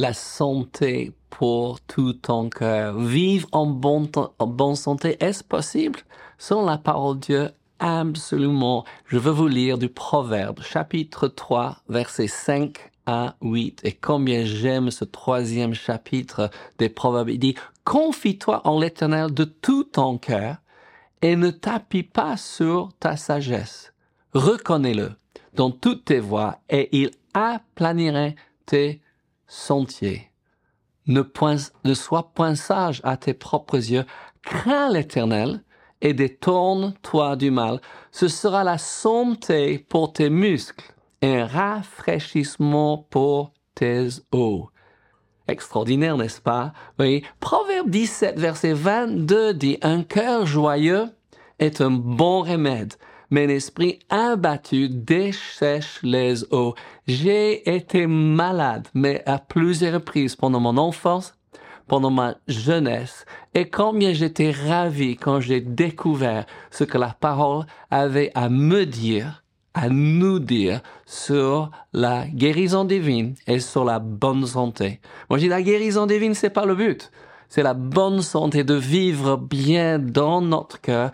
la santé pour tout ton cœur. Vivre en, bon, en bonne santé, est-ce possible? Selon la parole de Dieu, absolument. Je veux vous lire du Proverbe, chapitre 3, verset 5 à 8. Et combien j'aime ce troisième chapitre des Proverbes. Il dit, confie-toi en l'éternel de tout ton cœur et ne t'appuie pas sur ta sagesse. Reconnais-le dans toutes tes voies et il aplanirait tes point, ne sois point sage à tes propres yeux, crains l'éternel et détourne-toi du mal. Ce sera la santé pour tes muscles et un rafraîchissement pour tes os. Extraordinaire, n'est-ce pas? Oui. Proverbe 17, verset 22 dit, un cœur joyeux est un bon remède, un esprit abattu dessèche les os. J'ai été malade, mais à plusieurs reprises pendant mon enfance, pendant ma jeunesse, et combien j'étais ravi quand j'ai découvert ce que la parole avait à me dire, à nous dire sur la guérison divine et sur la bonne santé. Moi, je dis la guérison divine, c'est pas le but. C'est la bonne santé de vivre bien dans notre cœur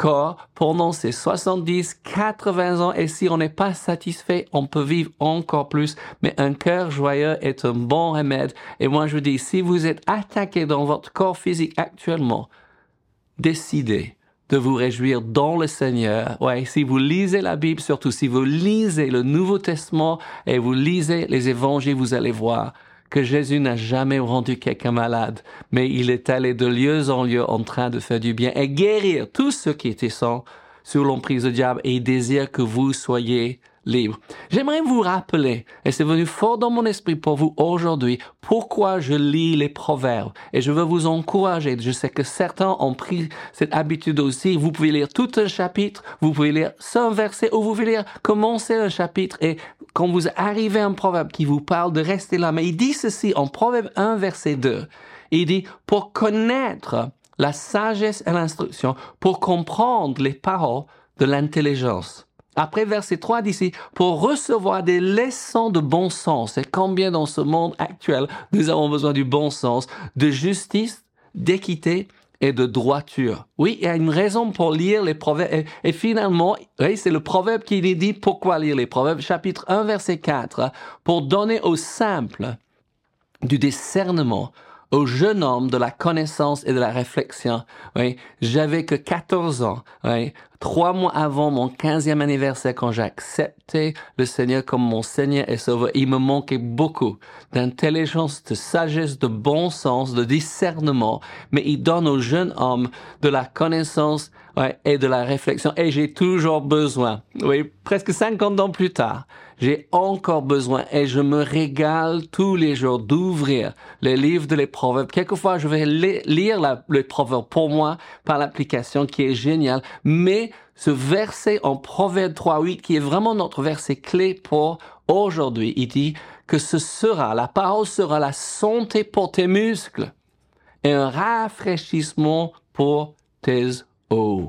corps pendant ces 70, 80 ans et si on n'est pas satisfait, on peut vivre encore plus. Mais un cœur joyeux est un bon remède. Et moi, je dis, si vous êtes attaqué dans votre corps physique actuellement, décidez de vous réjouir dans le Seigneur. Ouais, si vous lisez la Bible, surtout si vous lisez le Nouveau Testament et vous lisez les évangiles, vous allez voir que Jésus n'a jamais rendu quelqu'un malade, mais il est allé de lieu en lieu en train de faire du bien et guérir tous ceux qui étaient sans sous l'emprise du diable et il désire que vous soyez J'aimerais vous rappeler, et c'est venu fort dans mon esprit pour vous aujourd'hui, pourquoi je lis les proverbes. Et je veux vous encourager. Je sais que certains ont pris cette habitude aussi. Vous pouvez lire tout un chapitre, vous pouvez lire un verset, ou vous pouvez lire commencer un chapitre et quand vous arrivez à un proverbe qui vous parle de rester là, mais il dit ceci en proverbe 1 verset 2. Il dit, pour connaître la sagesse et l'instruction, pour comprendre les paroles de l'intelligence. Après verset 3 d'ici, pour recevoir des leçons de bon sens. Et combien dans ce monde actuel nous avons besoin du bon sens, de justice, d'équité et de droiture. Oui, il y a une raison pour lire les proverbes. Et, finalement, oui, c'est le proverbe qui dit pourquoi lire les proverbes. Chapitre 1, verset 4, pour donner au simple du discernement au jeune homme de la connaissance et de la réflexion. Oui, j'avais que 14 ans. Oui, trois mois avant mon 15e anniversaire, quand j'ai accepté le Seigneur comme mon Seigneur et Sauveur, il me manquait beaucoup d'intelligence, de sagesse, de bon sens, de discernement. Mais il donne au jeune homme de la connaissance ouais, et de la réflexion. Et j'ai toujours besoin. Oui, presque 50 ans plus tard j'ai encore besoin et je me régale tous les jours d'ouvrir les livres de les proverbes. Quelquefois, je vais lire les proverbes pour moi par l'application qui est géniale, mais ce verset en Proverbe 3.8 qui est vraiment notre verset clé pour aujourd'hui, il dit que ce sera, la parole sera la santé pour tes muscles et un rafraîchissement pour tes os.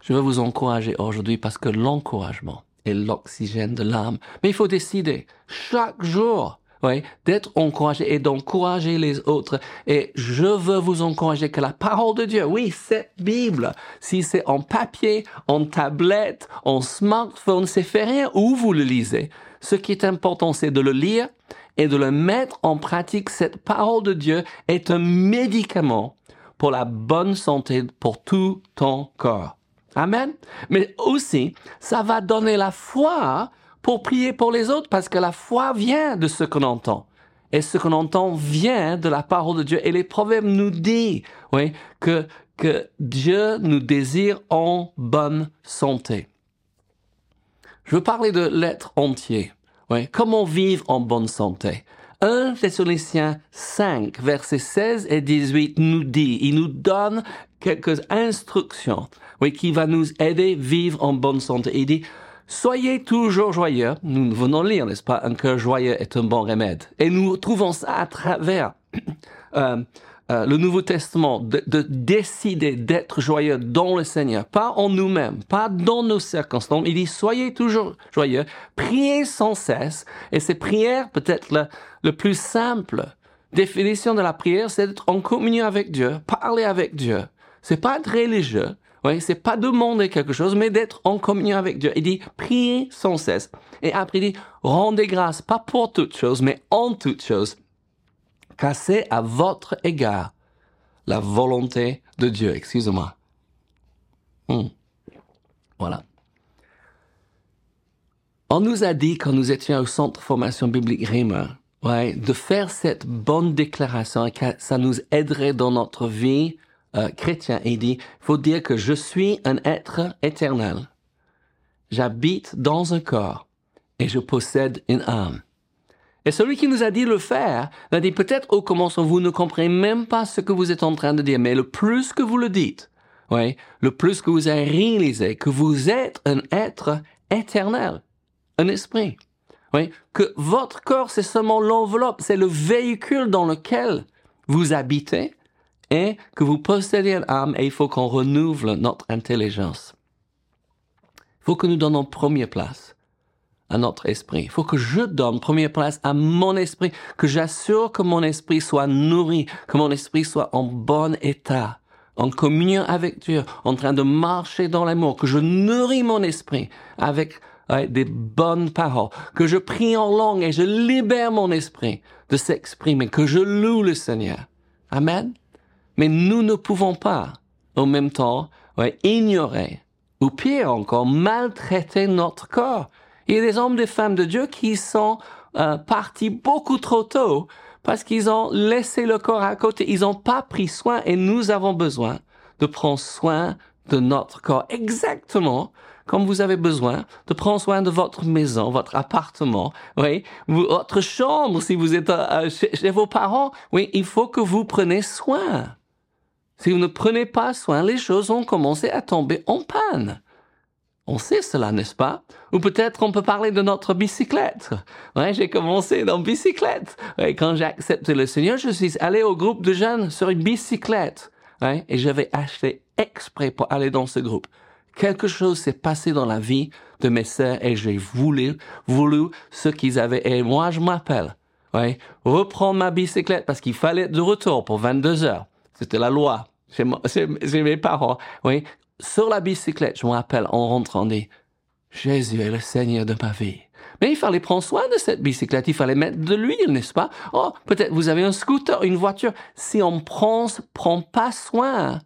Je veux vous encourager aujourd'hui parce que l'encouragement, et l'oxygène de l'âme. Mais il faut décider chaque jour oui, d'être encouragé et d'encourager les autres. Et je veux vous encourager que la parole de Dieu, oui, cette Bible, si c'est en papier, en tablette, en smartphone, c'est fait rien où vous le lisez. Ce qui est important, c'est de le lire et de le mettre en pratique. Cette parole de Dieu est un médicament pour la bonne santé pour tout ton corps. Amen. Mais aussi, ça va donner la foi pour prier pour les autres parce que la foi vient de ce qu'on entend. Et ce qu'on entend vient de la parole de Dieu. Et les proverbes nous disent, oui, que, que Dieu nous désire en bonne santé. Je veux parler de l'être entier. Oui, comment vivre en bonne santé? 1 Thessaloniciens 5, versets 16 et 18 nous dit, il nous donne quelques instructions, oui, qui va nous aider à vivre en bonne santé. Il dit, soyez toujours joyeux. Nous venons lire, n'est-ce pas? Un cœur joyeux est un bon remède. Et nous trouvons ça à travers, euh, euh, le Nouveau Testament, de, de décider d'être joyeux dans le Seigneur, pas en nous-mêmes, pas dans nos circonstances. Il dit, soyez toujours joyeux, priez sans cesse. Et ces prières, peut-être le, le plus simple définition de la prière, c'est d'être en communion avec Dieu, parler avec Dieu. C'est pas être religieux, oui, c'est pas demander quelque chose, mais d'être en communion avec Dieu. Il dit, priez sans cesse. Et après, il dit, rendez grâce, pas pour toutes choses, mais en toutes choses c'est à votre égard la volonté de Dieu. Excusez-moi. Hmm. Voilà. On nous a dit quand nous étions au centre de formation biblique Rima, ouais, de faire cette bonne déclaration et que ça nous aiderait dans notre vie euh, chrétienne. Il dit, faut dire que je suis un être éternel. J'habite dans un corps et je possède une âme. Et celui qui nous a dit le faire, a dit peut-être au commencement vous ne comprenez même pas ce que vous êtes en train de dire, mais le plus que vous le dites, oui, le plus que vous avez réalisé que vous êtes un être éternel, un esprit, oui, que votre corps c'est seulement l'enveloppe, c'est le véhicule dans lequel vous habitez et que vous possédez une âme et il faut qu'on renouvelle notre intelligence. Il faut que nous donnons première place à notre esprit. Il faut que je donne première place à mon esprit, que j'assure que mon esprit soit nourri, que mon esprit soit en bon état, en communion avec Dieu, en train de marcher dans l'amour, que je nourris mon esprit avec des bonnes paroles, que je prie en langue et je libère mon esprit de s'exprimer, que je loue le Seigneur. Amen. Mais nous ne pouvons pas, en même temps, ignorer, ou pire encore, maltraiter notre corps il y a des hommes, des femmes de Dieu qui sont euh, partis beaucoup trop tôt parce qu'ils ont laissé le corps à côté. Ils n'ont pas pris soin et nous avons besoin de prendre soin de notre corps exactement comme vous avez besoin de prendre soin de votre maison, votre appartement, oui, votre chambre si vous êtes euh, chez, chez vos parents. Oui, il faut que vous preniez soin. Si vous ne prenez pas soin, les choses vont commencer à tomber en panne. On sait cela, n'est-ce pas? Ou peut-être on peut parler de notre bicyclette. Ouais, j'ai commencé dans bicyclette. Ouais, quand j'ai accepté le Seigneur, je suis allé au groupe de jeunes sur une bicyclette. Ouais, et j'avais acheté exprès pour aller dans ce groupe. Quelque chose s'est passé dans la vie de mes sœurs et j'ai voulu, voulu ce qu'ils avaient. Et moi, je m'appelle. Ouais, reprendre ma bicyclette parce qu'il fallait être de retour pour 22 heures. C'était la loi. C'est mes parents. Oui, sur la bicyclette, je me rappelle, en rentrant, dit, Jésus est le Seigneur de ma vie. Mais il fallait prendre soin de cette bicyclette, il fallait mettre de l'huile, n'est-ce pas? Oh, peut-être vous avez un scooter, une voiture. Si on prend, prend pas soin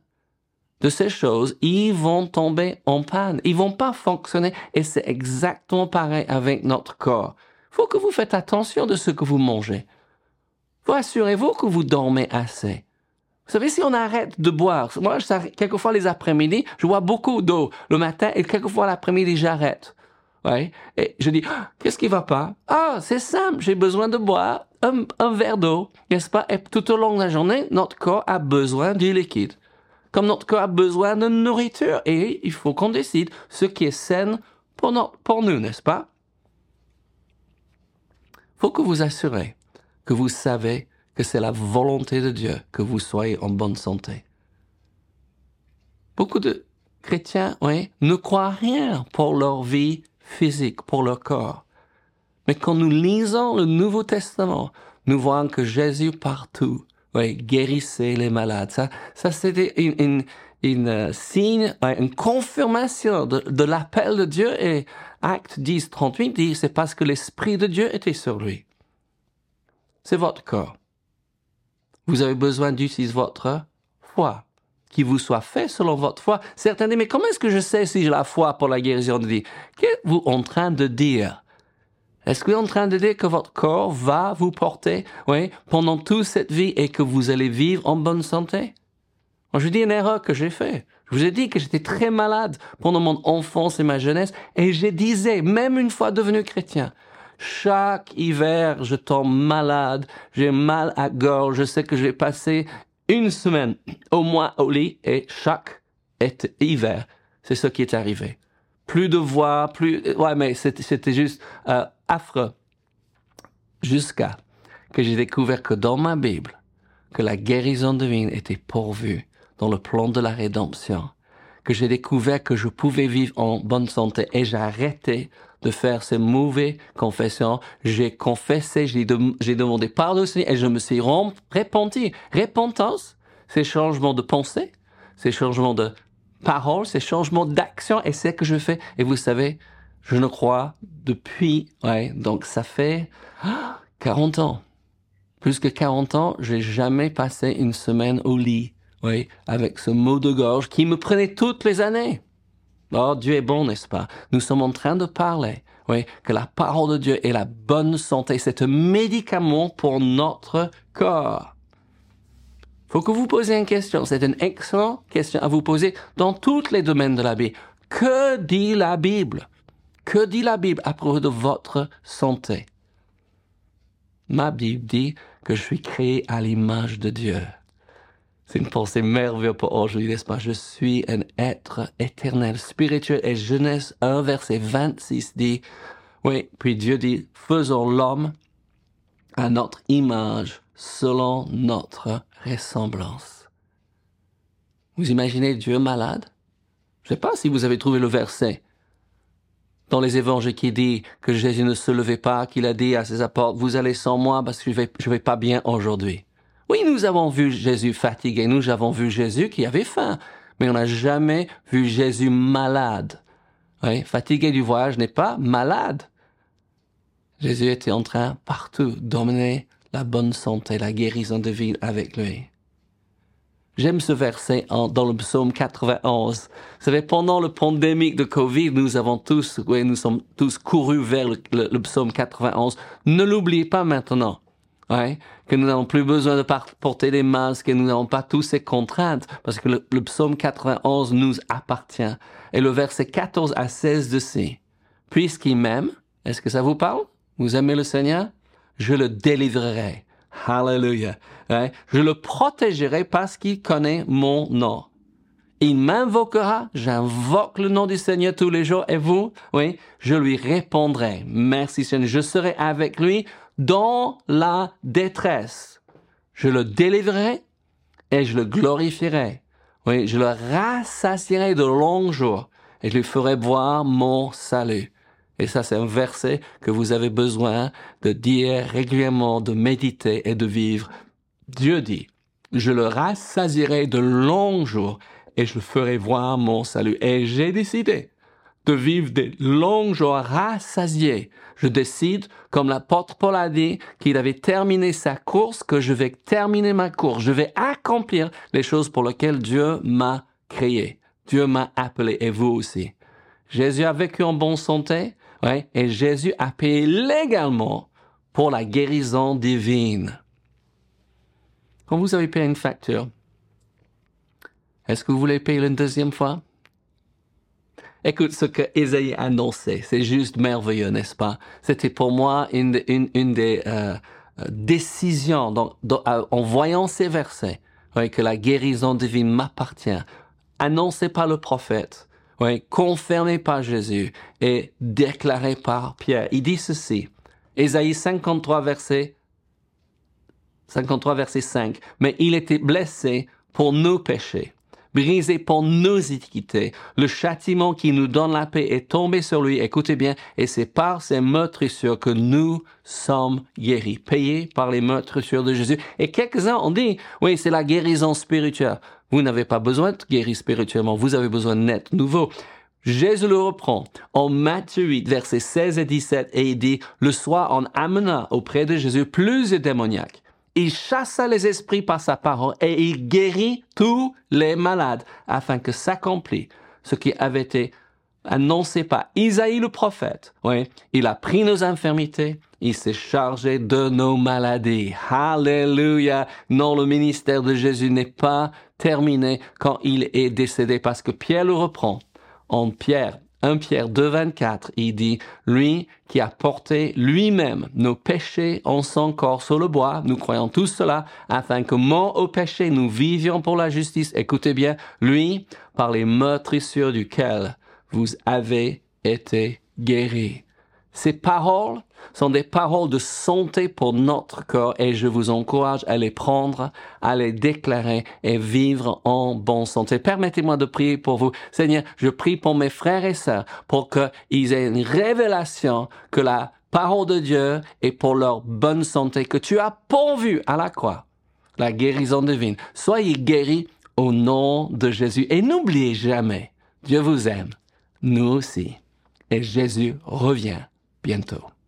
de ces choses, ils vont tomber en panne. Ils vont pas fonctionner. Et c'est exactement pareil avec notre corps. Faut que vous faites attention de ce que vous mangez. Vous assurez-vous que vous dormez assez. Vous savez, si on arrête de boire, moi, quelquefois les après-midi, je bois beaucoup d'eau le matin et quelquefois l'après-midi, j'arrête. Ouais. Et je dis, ah, qu'est-ce qui va pas? Ah, c'est simple, j'ai besoin de boire un, verre d'eau, n'est-ce pas? Et tout au long de la journée, notre corps a besoin du liquide. Comme notre corps a besoin de nourriture. Et il faut qu'on décide ce qui est sain pour, nous, n'est-ce pas? Faut que vous assurez que vous savez que c'est la volonté de Dieu que vous soyez en bonne santé. Beaucoup de chrétiens, oui, ne croient rien pour leur vie physique, pour leur corps. Mais quand nous lisons le Nouveau Testament, nous voyons que Jésus partout, oui, guérissait les malades. Ça, ça c'était une, une, une euh, signe, une confirmation de, de l'appel de Dieu et Acte 10, 38 dit, c'est parce que l'Esprit de Dieu était sur lui. C'est votre corps vous avez besoin d'utiliser votre foi, qui vous soit fait selon votre foi. Certains disent, mais comment est-ce que je sais si j'ai la foi pour la guérison de vie Qu'êtes-vous en train de dire? Est-ce que vous êtes en train de dire que votre corps va vous porter oui, pendant toute cette vie et que vous allez vivre en bonne santé? Moi, je dis une erreur que j'ai faite. Je vous ai dit que j'étais très malade pendant mon enfance et ma jeunesse et je disais, même une fois devenu chrétien, chaque hiver, je tombe malade, j'ai mal à gorge, je sais que j'ai passé une semaine au moins au lit et chaque hiver, c'est ce qui est arrivé. Plus de voix, plus... Ouais, mais c'était juste euh, affreux. Jusqu'à que j'ai découvert que dans ma Bible, que la guérison divine était pourvue dans le plan de la rédemption, que j'ai découvert que je pouvais vivre en bonne santé et j'ai arrêté de faire ces mauvaises confessions. J'ai confessé, j'ai demandé pardon et je me suis repenti. Repentance, c'est changement de pensée, c'est changement de parole, c'est changement d'action et c'est ce que je fais. Et vous savez, je ne crois depuis, ouais, donc ça fait 40 ans. Plus que 40 ans, j'ai jamais passé une semaine au lit, oui, avec ce mot de gorge qui me prenait toutes les années. Oh, Dieu est bon, n'est-ce pas? Nous sommes en train de parler, oui, que la parole de Dieu est la bonne santé, c'est un médicament pour notre corps. Faut que vous posiez une question. C'est une excellente question à vous poser dans tous les domaines de la Bible. Que dit la Bible? Que dit la Bible à propos de votre santé? Ma Bible dit que je suis créé à l'image de Dieu. C'est une pensée merveilleuse pour aujourd'hui, n'est-ce pas? Je suis un être éternel, spirituel. Et Genèse 1, verset 26 dit, oui, puis Dieu dit, faisons l'homme à notre image, selon notre ressemblance. Vous imaginez Dieu malade? Je ne sais pas si vous avez trouvé le verset dans les évangiles qui dit que Jésus ne se levait pas, qu'il a dit à ses apôtres, vous allez sans moi parce que je je vais pas bien aujourd'hui. Oui, nous avons vu Jésus fatigué, nous avons vu Jésus qui avait faim, mais on n'a jamais vu Jésus malade. Oui, fatigué du voyage n'est pas malade. Jésus était en train partout d'emmener la bonne santé, la guérison de vie avec lui. J'aime ce verset dans le psaume 91. Vous savez, pendant le pandémie de Covid, nous avons tous, oui, nous sommes tous courus vers le, le psaume 91. Ne l'oubliez pas maintenant que nous n'avons plus besoin de porter des masques, que nous n'avons pas tous ces contraintes, parce que le, psaume 91 nous appartient. Et le verset 14 à 16 de C. Puisqu'il m'aime, est-ce que ça vous parle? Vous aimez le Seigneur? Je le délivrerai. Hallelujah. Ouais, je le protégerai parce qu'il connaît mon nom. Il m'invoquera, j'invoque le nom du Seigneur tous les jours, et vous, oui, je lui répondrai. Merci Seigneur, je serai avec lui dans la détresse. Je le délivrerai et je le glorifierai. Oui, je le rassasierai de longs jours et je lui ferai voir mon salut. Et ça, c'est un verset que vous avez besoin de dire régulièrement, de méditer et de vivre. Dieu dit, je le rassasierai de longs jours et je le ferai voir mon salut. Et j'ai décidé de vivre des longs jours rassasiés. Je décide, comme l'apôtre Paul a dit, qu'il avait terminé sa course, que je vais terminer ma course. Je vais accomplir les choses pour lesquelles Dieu m'a créé. Dieu m'a appelé et vous aussi. Jésus a vécu en bonne santé, ouais, et Jésus a payé légalement pour la guérison divine. Quand vous avez payé une facture, est-ce que vous voulez payer une deuxième fois? Écoute ce que Isaïe annonçait, c'est juste merveilleux, n'est-ce pas? C'était pour moi une, des euh, euh décisions. Euh, en voyant ces versets, que la guérison divine m'appartient, annoncée par le prophète, confirmée par Jésus et déclarée par Pierre. Il dit ceci, Isaïe 53 verset 53 verset 5, mais il était blessé pour nos péchés brisé pour nos iniquités. Le châtiment qui nous donne la paix est tombé sur lui. Écoutez bien, et c'est par ces meurtrissures que nous sommes guéris, payés par les meurtrissures de Jésus. Et quelques-uns ont dit, oui, c'est la guérison spirituelle. Vous n'avez pas besoin de guérir spirituellement, vous avez besoin d'être nouveau. Jésus le reprend en Matthieu 8, versets 16 et 17, et il dit, le soir on amena auprès de Jésus plus de démoniaques il chassa les esprits par sa parole et il guérit tous les malades afin que s'accomplisse ce qui avait été annoncé par Isaïe le prophète. Oui, il a pris nos infirmités, il s'est chargé de nos maladies. Alléluia. Non, le ministère de Jésus n'est pas terminé quand il est décédé parce que Pierre le reprend. En Pierre 1 Pierre 2, 24, il dit, lui qui a porté lui-même nos péchés en son corps sur le bois, nous croyons tous cela, afin que mort au péché, nous vivions pour la justice. Écoutez bien, lui, par les meurtrissures duquel vous avez été guéris. Ces paroles sont des paroles de santé pour notre corps et je vous encourage à les prendre, à les déclarer et vivre en bonne santé. Permettez-moi de prier pour vous. Seigneur, je prie pour mes frères et sœurs pour qu'ils aient une révélation que la parole de Dieu est pour leur bonne santé, que tu as pourvu à la croix, la guérison divine. Soyez guéris au nom de Jésus et n'oubliez jamais, Dieu vous aime, nous aussi, et Jésus revient bientôt.